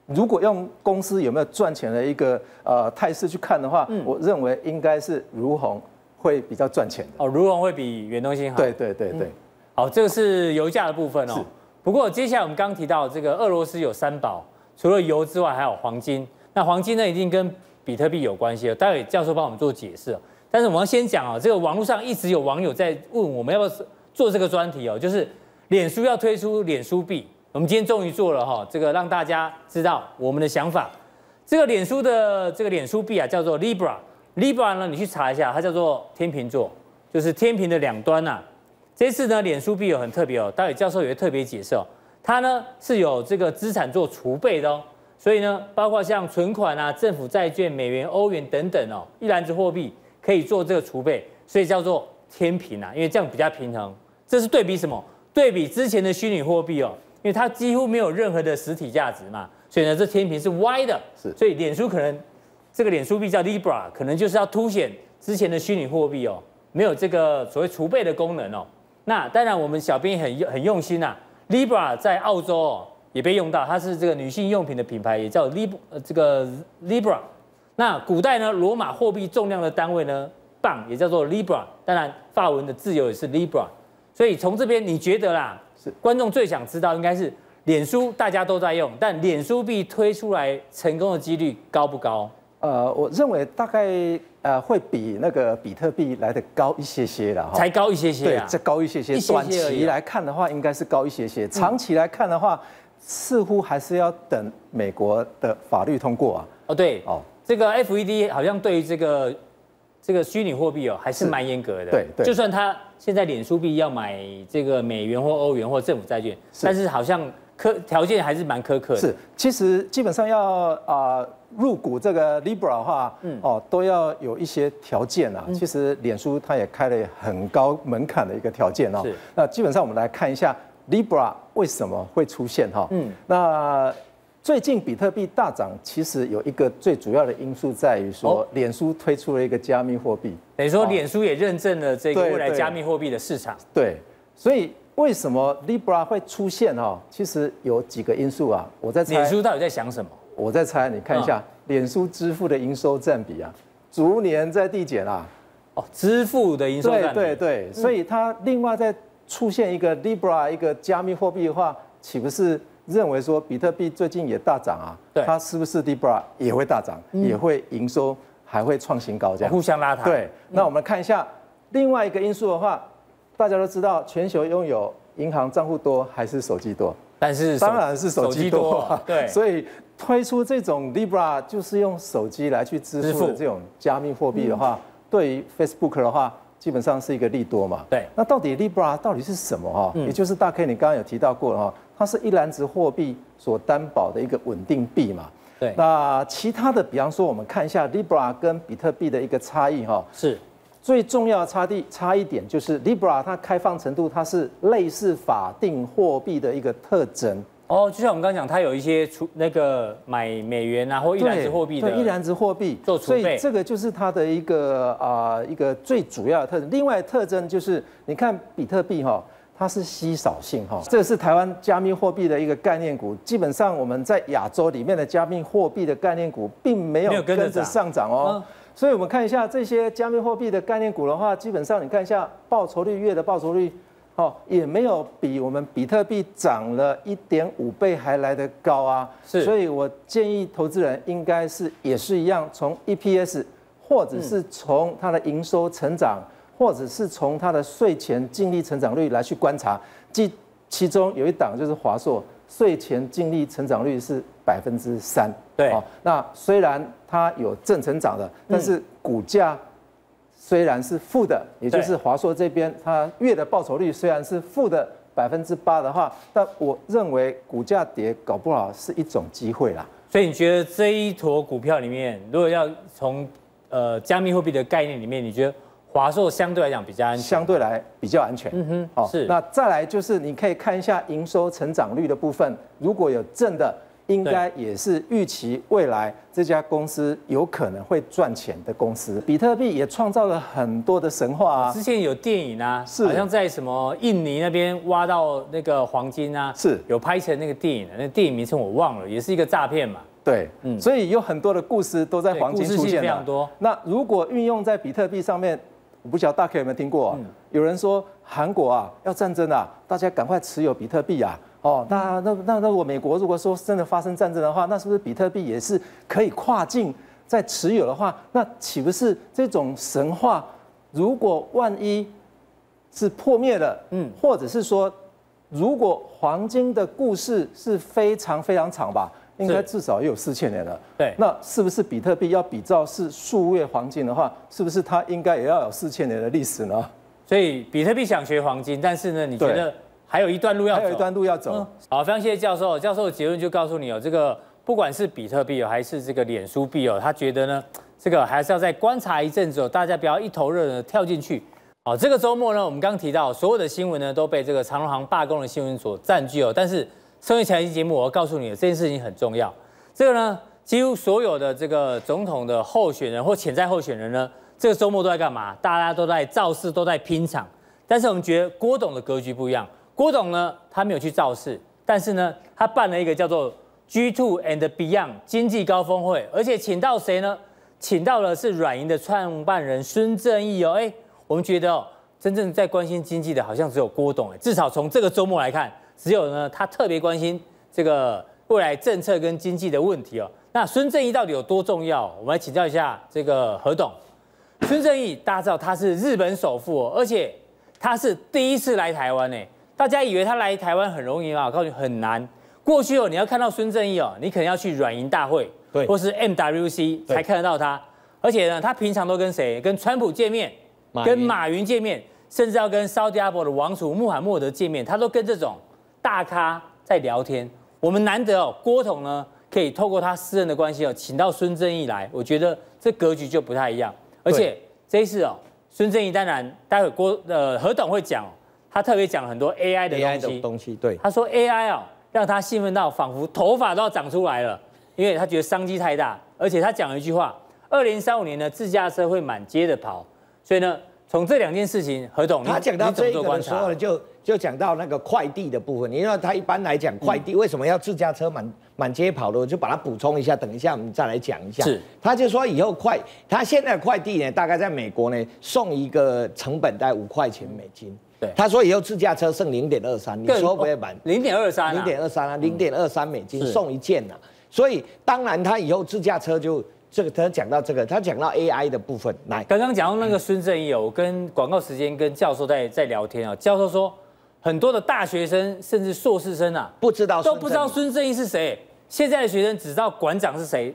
如果用公司有没有赚钱的一个呃态势去看的话，嗯、我认为应该是如虹会比较赚钱的。哦，如虹会比远东新好。对对对对。嗯、好，这个是油价的部分哦。是。不过接下来我们刚提到这个俄罗斯有三宝，除了油之外还有黄金。那黄金呢，一定跟比特币有关系。待会教授帮我们做解释。但是我们要先讲啊，这个网络上一直有网友在问我们要不要做这个专题哦，就是脸书要推出脸书币，我们今天终于做了哈，这个让大家知道我们的想法。这个脸书的这个脸书币啊，叫做 Libra，Libra 呢，你去查一下，它叫做天秤座，就是天平的两端呐。这次呢，脸书币有很特别哦，待会教授也会特别解释哦，它呢是有这个资产做储备的哦，所以呢，包括像存款啊、政府债券、美元、欧元等等哦，一篮子货币。可以做这个储备，所以叫做天平啊，因为这样比较平衡。这是对比什么？对比之前的虚拟货币哦，因为它几乎没有任何的实体价值嘛，所以呢，这天平是歪的。是，所以脸书可能这个脸书币叫 Libra，可能就是要凸显之前的虚拟货币哦，没有这个所谓储备的功能哦。那当然，我们小编很很用心呐，Libra 在澳洲哦也被用到，它是这个女性用品的品牌，也叫 Lib 呃这个 Libra。那古代呢，罗马货币重量的单位呢，磅也叫做 libra，当然法文的自由也是 libra，所以从这边你觉得啦，是观众最想知道应该是脸书大家都在用，但脸书币推出来成功的几率高不高？呃，我认为大概呃会比那个比特币来的高一些些了哈，才高一些些啊，对，再高一些些，一些些短期来看的话应该是高一些些，长期来看的话，似乎还是要等美国的法律通过啊。哦，对，哦。这个 FED 好像对于这个这个虚拟货币哦，还是蛮严格的。对对。就算他现在脸书币要买这个美元或欧元或政府债券，但是好像苛条件还是蛮苛刻的。是，其实基本上要啊入股这个 Libra 的话，嗯哦都要有一些条件啊。其实脸书它也开了很高门槛的一个条件哦。是。那基本上我们来看一下 Libra 为什么会出现哈？嗯。那。最近比特币大涨，其实有一个最主要的因素在于说，脸书推出了一个加密货币，等于说脸书也认证了这个未来加密货币的市场。对，所以为什么 Libra 会出现哈？其实有几个因素啊。我在猜，脸书到底在想什么？我在猜，你看一下脸书支付的营收占比啊，逐年在递减啊。哦，支付的营收占比。对对对，所以它另外再出现一个 Libra 一个加密货币的话，岂不是？认为说比特币最近也大涨啊，对，它是不是 Libra 也会大涨，也会营收还会创新高这样？互相拉抬。对，那我们看一下另外一个因素的话，大家都知道全球拥有银行账户多还是手机多？但是当然是手机多。对，所以推出这种 Libra 就是用手机来去支付的这种加密货币的话，对于 Facebook 的话，基本上是一个利多嘛。对，那到底 Libra 到底是什么哈？也就是大 K 你刚刚有提到过了哈。它是一篮子货币所担保的一个稳定币嘛？对。那其他的，比方说，我们看一下 Libra 跟比特币的一个差异哈。是。最重要的差异差一点就是 Libra 它开放程度，它是类似法定货币的一个特征。哦，就像我们刚刚讲，它有一些储那个买美元啊或一篮子货币的。对，一篮子货币做储备。所以这个就是它的一个啊、呃、一个最主要的特征。另外特征就是，你看比特币哈。它是稀少性哈，这是台湾加密货币的一个概念股。基本上我们在亚洲里面的加密货币的概念股，并没有跟着上涨哦。所以我们看一下这些加密货币的概念股的话，基本上你看一下报酬率，月的报酬率，哦，也没有比我们比特币涨了一点五倍还来得高啊。是，所以我建议投资人应该是也是一样，从 EPS 或者是从它的营收成长。或者是从它的税前净利成长率来去观察，即其中有一档就是华硕，税前净利成长率是百分之三。对，那虽然它有正成长的，但是股价虽然是负的，也就是华硕这边它月的报酬率虽然是负的百分之八的话，但我认为股价跌搞不好是一种机会啦。所以你觉得这一坨股票里面，如果要从呃加密货币的概念里面，你觉得？华硕相对来讲比较安全，相对来比较安全。嗯哼，好是。那再来就是你可以看一下营收成长率的部分，如果有正的，应该也是预期未来这家公司有可能会赚钱的公司。比特币也创造了很多的神话啊，之前有电影啊，是好像在什么印尼那边挖到那个黄金啊，是有拍成那个电影的，那电影名称我忘了，也是一个诈骗嘛。对，嗯，所以有很多的故事都在黄金出现非常多。那如果运用在比特币上面，我不晓得大家有没有听过啊？嗯、有人说韩国啊要战争啊，大家赶快持有比特币啊。哦，那那那那我美国如果说真的发生战争的话，那是不是比特币也是可以跨境再持有的话，那岂不是这种神话？如果万一是破灭了，嗯，或者是说，如果黄金的故事是非常非常长吧？应该至少也有四千年了。对，那是不是比特币要比照是数位黄金的话，是不是它应该也要有四千年的历史呢？所以比特币想学黄金，但是呢，你觉得还有一段路要走？还有一段路要走。嗯、好，非常谢谢教授。教授的结论就告诉你哦，这个不管是比特币哦，还是这个脸书币哦，他觉得呢，这个还是要再观察一阵子哦，大家不要一头热的跳进去。好，这个周末呢，我们刚提到所有的新闻呢，都被这个长荣航罢工的新闻所占据哦，但是。生活财经节目，我要告诉你的这件事情很重要。这个呢，几乎所有的这个总统的候选人或潜在候选人呢，这个周末都在干嘛？大家都在造势，都在拼场。但是我们觉得郭董的格局不一样。郭董呢，他没有去造势，但是呢，他办了一个叫做 G2 and Beyond 经济高峰会，而且请到谁呢？请到了是软银的创办人孙正义哦。哎，我们觉得哦，真正在关心经济的，好像只有郭董哎。至少从这个周末来看。只有呢，他特别关心这个未来政策跟经济的问题哦。那孙正义到底有多重要？我们来请教一下这个何董。孙正义大家知道他是日本首富哦，而且他是第一次来台湾呢。大家以为他来台湾很容易啊？我告诉你很难。过去哦，你要看到孙正义哦，你可能要去软银大会，对，或是 MWC 才看得到他。而且呢，他平常都跟谁？跟川普见面，跟马云见面，甚至要跟沙特阿拉伯的王储穆罕默德见面，他都跟这种。大咖在聊天，我们难得哦，郭董呢可以透过他私人的关系哦，请到孙正义来，我觉得这格局就不太一样。而且这一次哦，孙正义当然待会郭呃何董会讲，他特别讲了很多 AI 的东西。东西，对。他说 AI 哦，让他兴奋到仿佛头发都要长出来了，因为他觉得商机太大。而且他讲了一句话：二零三五年呢，自驾车会满街的跑。所以呢，从这两件事情，何董他讲到这个的时候就。就讲到那个快递的部分，因为他一般来讲，快递为什么要自驾车满满街跑的？我就把它补充一下，等一下我们再来讲一下。是，他就说以后快，他现在快递呢，大概在美国呢送一个成本在五块钱美金。对，他说以后自驾车剩零点二三，你说不会满？零点二三，零点二三啊，零点二三美金送一件呐。所以当然他以后自驾车就这个，他讲到这个，他讲到 AI 的部分。来，刚刚讲到那个孙正义，我跟广告时间跟教授在在聊天啊，教授说。很多的大学生甚至硕士生啊，不知道都不知道孙正义是谁。现在的学生只知道馆长是谁，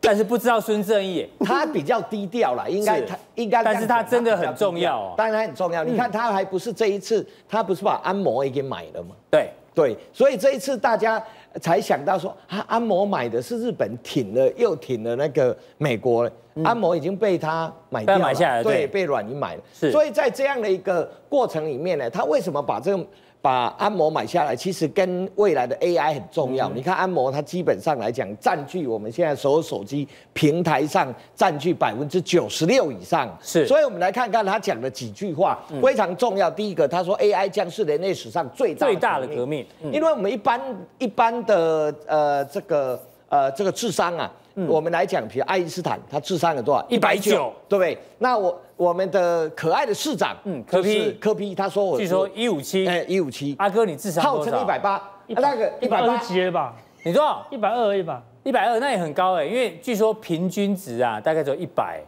但是不知道孙正义。他比较低调啦，应该他应该，但是他真的很重要哦。当然很重要。你看他还不是这一次，他不是把安摩也给买了吗？对对，所以这一次大家才想到说，啊，安摩买的是日本挺了又挺了那个美国了。安摩已经被他买掉了，买下来对，被软银买了。是，所以在这样的一个过程里面呢，他为什么把这个把安摩买下来？其实跟未来的 AI 很重要。你看安摩，它基本上来讲，占据我们现在所有手机平台上占据百分之九十六以上。是，所以我们来看看他讲的几句话非常重要。第一个，他说 AI 将是人类史上最大最大的革命，因为我们一般一般的呃这个呃这个智商啊。我们来讲，比如爱因斯坦，他智商有多少？一百九，对不对？那我我们的可爱的市长，嗯，柯 P，柯 P，他说我，据说一五七，哎，一五七。阿哥，你智商号称一百八，那个一百八几吧？你多少？一百二一吧？一百二，那也很高哎，因为据说平均值啊，大概只有一百，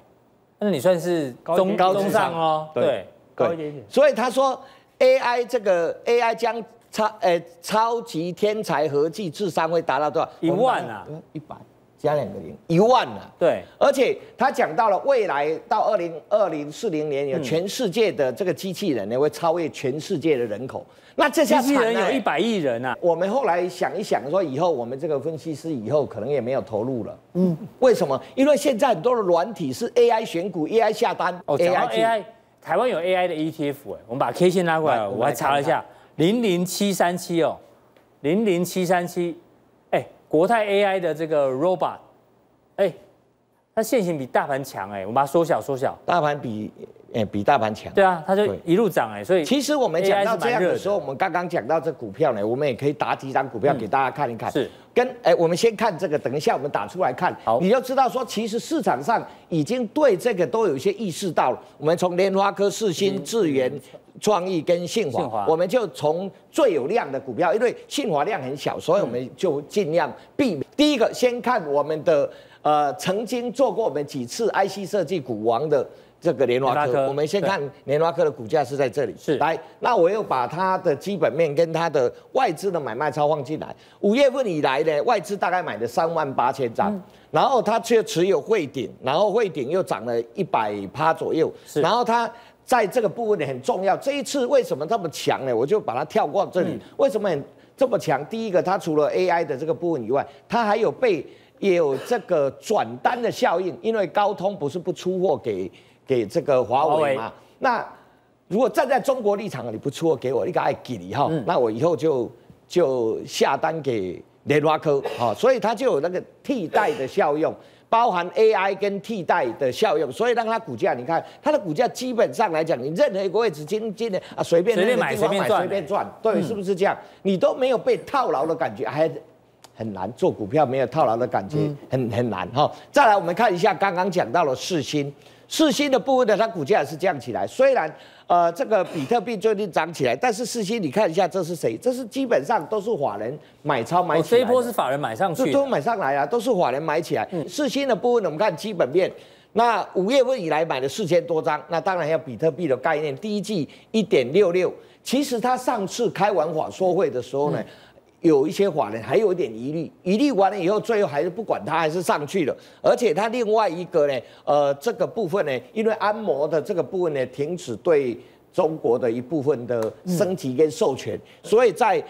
那你算是中高中上哦，对，高一点点。所以他说 AI 这个 AI 将超，呃，超级天才合计智商会达到多少？一万啊，一百。加两个零，一万啊。对，而且他讲到了未来到二零二零四零年，有全世界的这个机器人呢会超越全世界的人口。那这些机器人有一百亿人啊！我们后来想一想，说以后我们这个分析师以后可能也没有投入了。嗯，为什么？因为现在很多的软体是 AI 选股，AI 下单。哦，AI AI，台湾有 AI 的 ETF 哎，我们把 K 线拉过来，我还查了一下，零零七三七哦，零零七三七。哎国泰 AI 的这个 robot，哎，它线型比大盘强哎，我们把它缩小缩小，大盘比。哎，比大盘强。对啊，它就一路涨哎，所以其实我们讲到这样的时候，我们刚刚讲到这股票呢，我们也可以打几张股票给大家看一看。是，跟哎，我们先看这个，等一下我们打出来看，好，你就知道说，其实市场上已经对这个都有一些意识到了。我们从联发科、世新、智源、创意跟信华，我们就从最有量的股票，因为信华量很小，所以我们就尽量避免。第一个，先看我们的呃，曾经做过我们几次 IC 设计股王的。这个联发科，我们先看联发科的股价是在这里。是，来，那我又把它的基本面跟它的外资的买卖超放进来。五月份以来呢，外资大概买了三万八千张，嗯、然后它却持有汇顶，然后汇顶又涨了一百趴左右。是，然后它在这个部分呢很重要。这一次为什么这么强呢？我就把它跳过这里。嗯、为什么很这么强？第一个，它除了 AI 的这个部分以外，它还有被也有这个转单的效应，因为高通不是不出货给。给这个华为嘛？那如果站在中国立场，你不出货给我，你个爱给你哈，那我以后就就下单给联发科，哈，所以它就有那个替代的效用，包含 AI 跟替代的效用，所以让它股价，你看它的股价基本上来讲，你任何一个位置今今年啊随便随便买随便赚随便赚，对，是不是这样？你都没有被套牢的感觉，还很难做股票没有套牢的感觉，很很难哈。再来我们看一下刚刚讲到了世芯。世芯的部分呢，它股价也是降起来。虽然呃这个比特币最近涨起来，但是四星你看一下这是谁？这是基本上都是法人买超买起来。这一波是法人买上去，都买上来啊，都是法人买起来。四星的部分呢，我们看基本面，那五月份以来买了四千多张，那当然要比特币的概念，第一季一点六六。其实他上次开完法说会的时候呢。嗯有一些法人还有一点疑虑，疑虑完了以后，最后还是不管他，还是上去了。而且他另外一个呢，呃，这个部分呢，因为安摩的这个部分呢，停止对中国的一部分的升级跟授权，嗯、所以在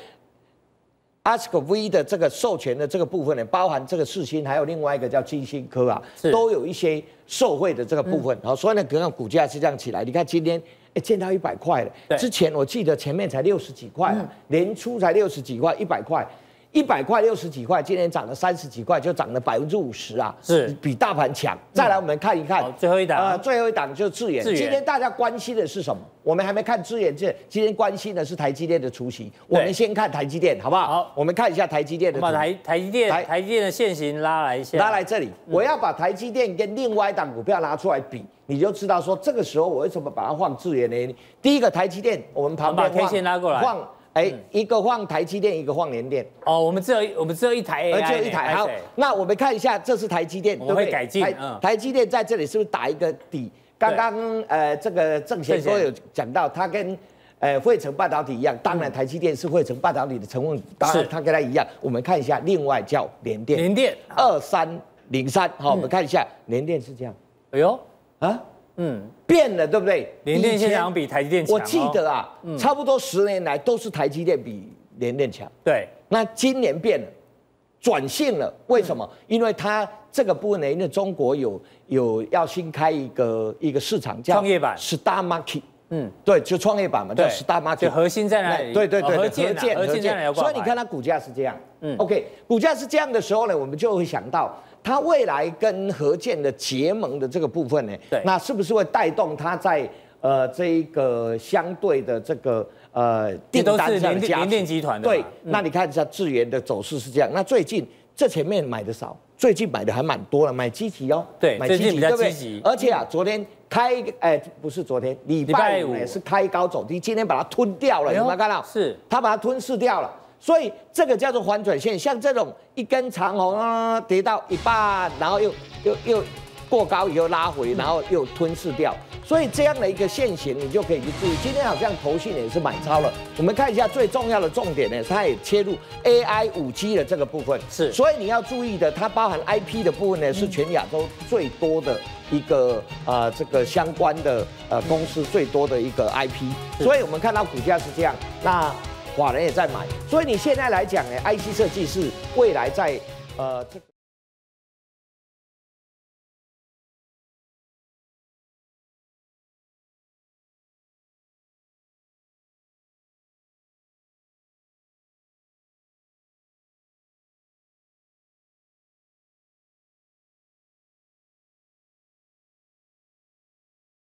ASIC-V 的这个授权的这个部分呢，包含这个四星，还有另外一个叫金星科啊，是都有一些受贿的这个部分。好、嗯，所以呢，可能股价是这样起来。你看今天。哎，见到一百块了。之前我记得前面才六十几块，嗯、年初才六十几块，一百块，一百块六十几块，今天涨了三十几块，就涨了百分之五十啊，是比大盘强。嗯、再来，我们看一看，最后一档，呃，最后一档就是智远。今天大家关心的是什么？我们还没看智远，这今天关心的是台积电的除息。对我们先看台积电，好不好？好，我们看一下台积电的。把台台积电台台积电的线型拉来一下，拉来这里。嗯、我要把台积电跟另外一档股票拿出来比。你就知道说这个时候我为什么把它放智远呢？第一个台积电，我们旁边把 K 线拉过来，放哎一个放台积电，一个放联电。哦，我们只有我们只有一台 AI，只有一台。好，那我们看一下，这是台积电，我们会改进。台积电在这里是不是打一个底？刚刚呃这个郑贤都有讲到，它跟呃费城半导体一样，当然台积电是费城半导体的成分，当然它跟它一样。我们看一下，另外叫联电，联电二三零三。好，我们看一下联电是这样。哎呦啊。嗯，变了，对不对？联电现在比台积电强。我记得啊，嗯、差不多十年来都是台积电比联电强。对，那今年变了，转性了，为什么？嗯、因为它这个部分呢，因为中国有有要新开一个一个市场叫创业板 Star Market。嗯，对，就创业板嘛，对叫 Star Market。就核心在哪里？对对对，核建核建在哪里？所以你看它股价是这样。嗯，OK，股价是这样的时候呢，我们就会想到。它未来跟合建的结盟的这个部分呢，对，那是不是会带动它在呃这一个相对的这个呃订单上的加持？联电集团的对，嗯、那你看一下智源的走势是这样。那最近这前面买的少，最近买的还蛮多了，买积极哦。对，买积极对不对？而且啊，昨天开哎、欸、不是昨天，礼拜五也是开高走低，今天把它吞掉了，有没有看到？是，它把它吞噬掉了。所以这个叫做反转线，像这种一根长红啊，跌到一半，然后又又又过高以后拉回，然后又吞噬掉。所以这样的一个线型，你就可以去注意。今天好像投信也是买超了。我们看一下最重要的重点呢，它也切入 AI 五 G 的这个部分。是，所以你要注意的，它包含 IP 的部分呢，是全亚洲最多的一个呃这个相关的呃公司最多的一个 IP。所以我们看到股价是这样，那。华人也在买，所以你现在来讲呢，IC 设计是未来在呃。